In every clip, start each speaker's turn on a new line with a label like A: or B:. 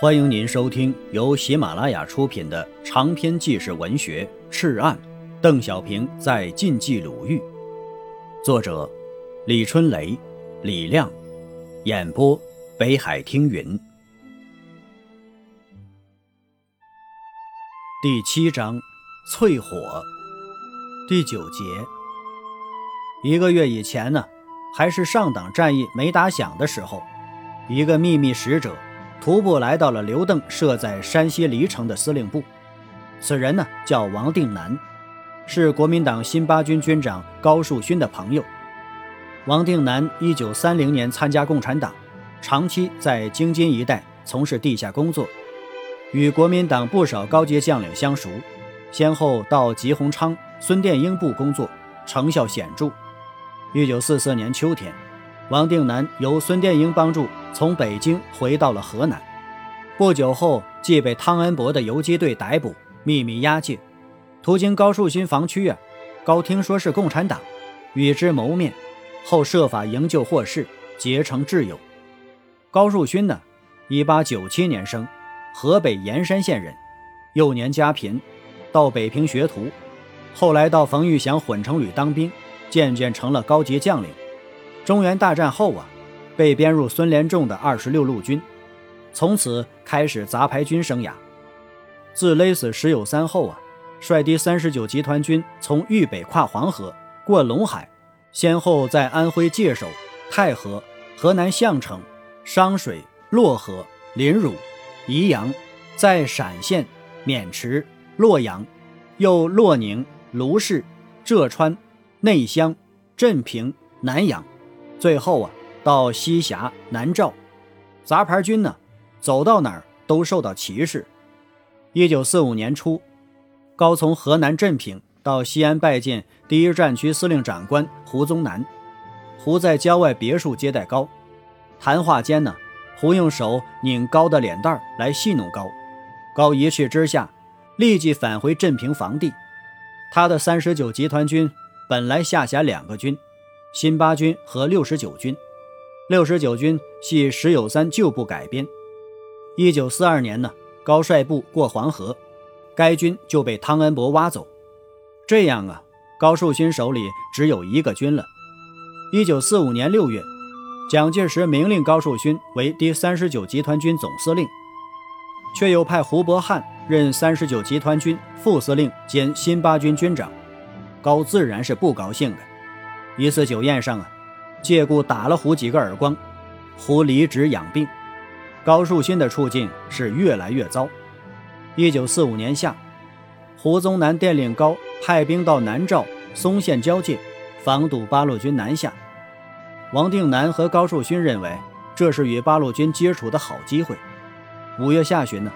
A: 欢迎您收听由喜马拉雅出品的长篇纪实文学《赤案》，邓小平在晋冀鲁豫，作者李春雷、李亮，演播北海听云。第七章，淬火，第九节。一个月以前呢，还是上党战役没打响的时候，一个秘密使者。徒步来到了刘邓设在山西黎城的司令部。此人呢叫王定南，是国民党新八军军长高树勋的朋友。王定南一九三零年参加共产党，长期在京津一带从事地下工作，与国民党不少高阶将领相熟，先后到吉鸿昌、孙殿英部工作，成效显著。一九四四年秋天。王定南由孙殿英帮助，从北京回到了河南。不久后，即被汤恩伯的游击队逮捕，秘密押解。途经高树勋防区啊，高听说是共产党，与之谋面，后设法营救获释，结成挚友。高树勋呢，一八九七年生，河北盐山县人，幼年家贫，到北平学徒，后来到冯玉祥混成旅当兵，渐渐成了高级将领。中原大战后啊，被编入孙连仲的二十六路军，从此开始杂牌军生涯。自勒死石友三后啊，率第三十九集团军从豫北跨黄河过陇海，先后在安徽界首、太和、河南项城、商水、漯河、临汝、宜阳，在陕县、渑池、洛阳，又洛宁、卢氏、浙川、内乡、镇平、南阳。最后啊，到西峡、南诏，杂牌军呢，走到哪儿都受到歧视。一九四五年初，高从河南镇平到西安拜见第一战区司令长官胡宗南。胡在郊外别墅接待高，谈话间呢，胡用手拧高的脸蛋来戏弄高。高一气之下，立即返回镇平防地。他的三十九集团军本来下辖两个军。新八军和六十九军，六十九军系石友三旧部改编。一九四二年呢，高率部过黄河，该军就被汤恩伯挖走。这样啊，高树勋手里只有一个军了。一九四五年六月，蒋介石明令高树勋为第三十九集团军总司令，却又派胡伯汉任三十九集团军副司令兼新八军军长。高自然是不高兴的。一次酒宴上啊，借故打了胡几个耳光，胡离职养病。高树勋的处境是越来越糟。一九四五年夏，胡宗南电令高派兵到南诏、松县交界，防堵八路军南下。王定南和高树勋认为这是与八路军接触的好机会。五月下旬呢，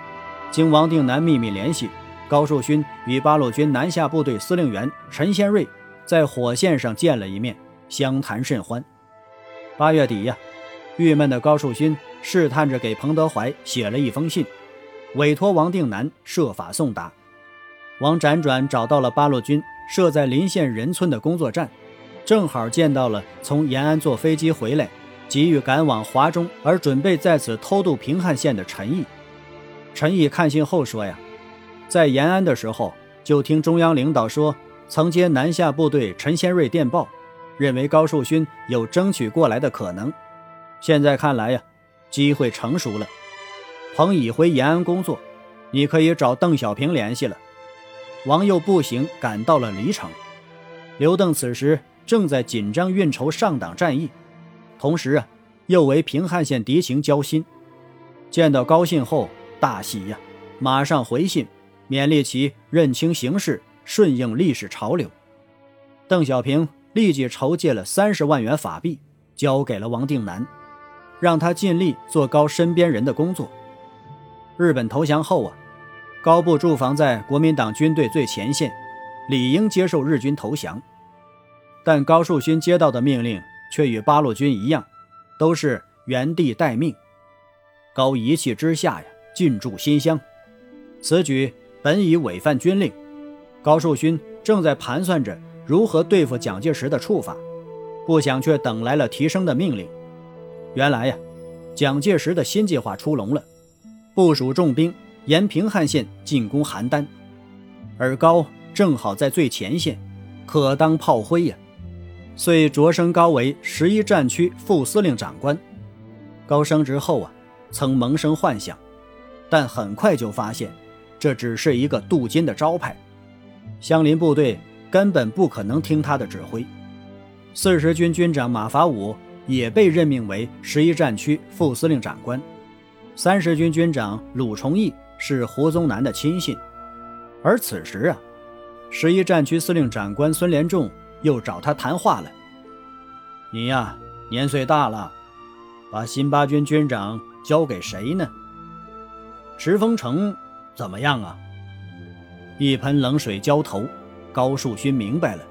A: 经王定南秘密联系，高树勋与八路军南下部队司令员陈先瑞。在火线上见了一面，相谈甚欢。八月底呀，郁闷的高树勋试探着给彭德怀写了一封信，委托王定南设法送达。王辗转找到了八路军设在临县仁村的工作站，正好见到了从延安坐飞机回来，急于赶往华中而准备在此偷渡平汉线的陈毅。陈毅看信后说呀，在延安的时候就听中央领导说。曾接南下部队陈先瑞电报，认为高树勋有争取过来的可能。现在看来呀，机会成熟了。彭已回延安工作，你可以找邓小平联系了。王又步行赶到了黎城。刘邓此时正在紧张运筹上党战役，同时啊，又为平汉线敌情焦心。见到高信后大喜呀，马上回信勉励其认清形势。顺应历史潮流，邓小平立即筹借了三十万元法币，交给了王定南，让他尽力做高身边人的工作。日本投降后啊，高部驻防在国民党军队最前线，理应接受日军投降。但高树勋接到的命令却与八路军一样，都是原地待命。高一气之下呀，进驻新乡，此举本已违反军令。高树勋正在盘算着如何对付蒋介石的处罚，不想却等来了提升的命令。原来呀，蒋介石的新计划出笼了。部署重兵沿平汉线进攻邯郸，而高正好在最前线，可当炮灰呀，遂擢升高为十一战区副司令长官。高升职后啊，曾萌生幻想，但很快就发现，这只是一个镀金的招牌，相邻部队根本不可能听他的指挥。四十军军长马法五也被任命为十一战区副司令长官。三十军军长鲁崇义是胡宗南的亲信，而此时啊，十一战区司令长官孙连仲又找他谈话了。你呀，年岁大了，把新八军军长交给谁呢？石峰城怎么样啊？一盆冷水浇头，高树勋明白了。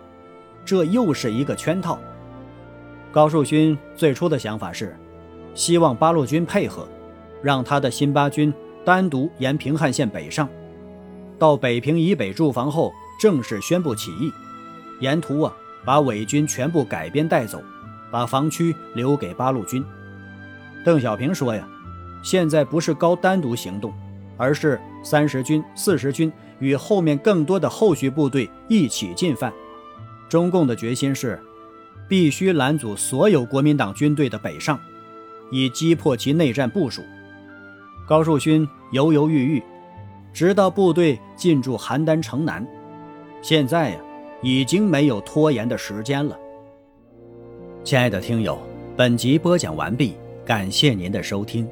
A: 这又是一个圈套。高树勋最初的想法是，希望八路军配合，让他的新八军单独沿平汉线北上，到北平以北驻防后，正式宣布起义。沿途啊，把伪军全部改编带走，把防区留给八路军。邓小平说呀，现在不是高单独行动，而是三十军、四十军与后面更多的后续部队一起进犯。中共的决心是，必须拦阻所有国民党军队的北上，以击破其内战部署。高树勋犹犹豫豫，直到部队进驻邯郸城南。现在呀，已经没有拖延的时间了。亲爱的听友，本集播讲完毕，感谢您的收听。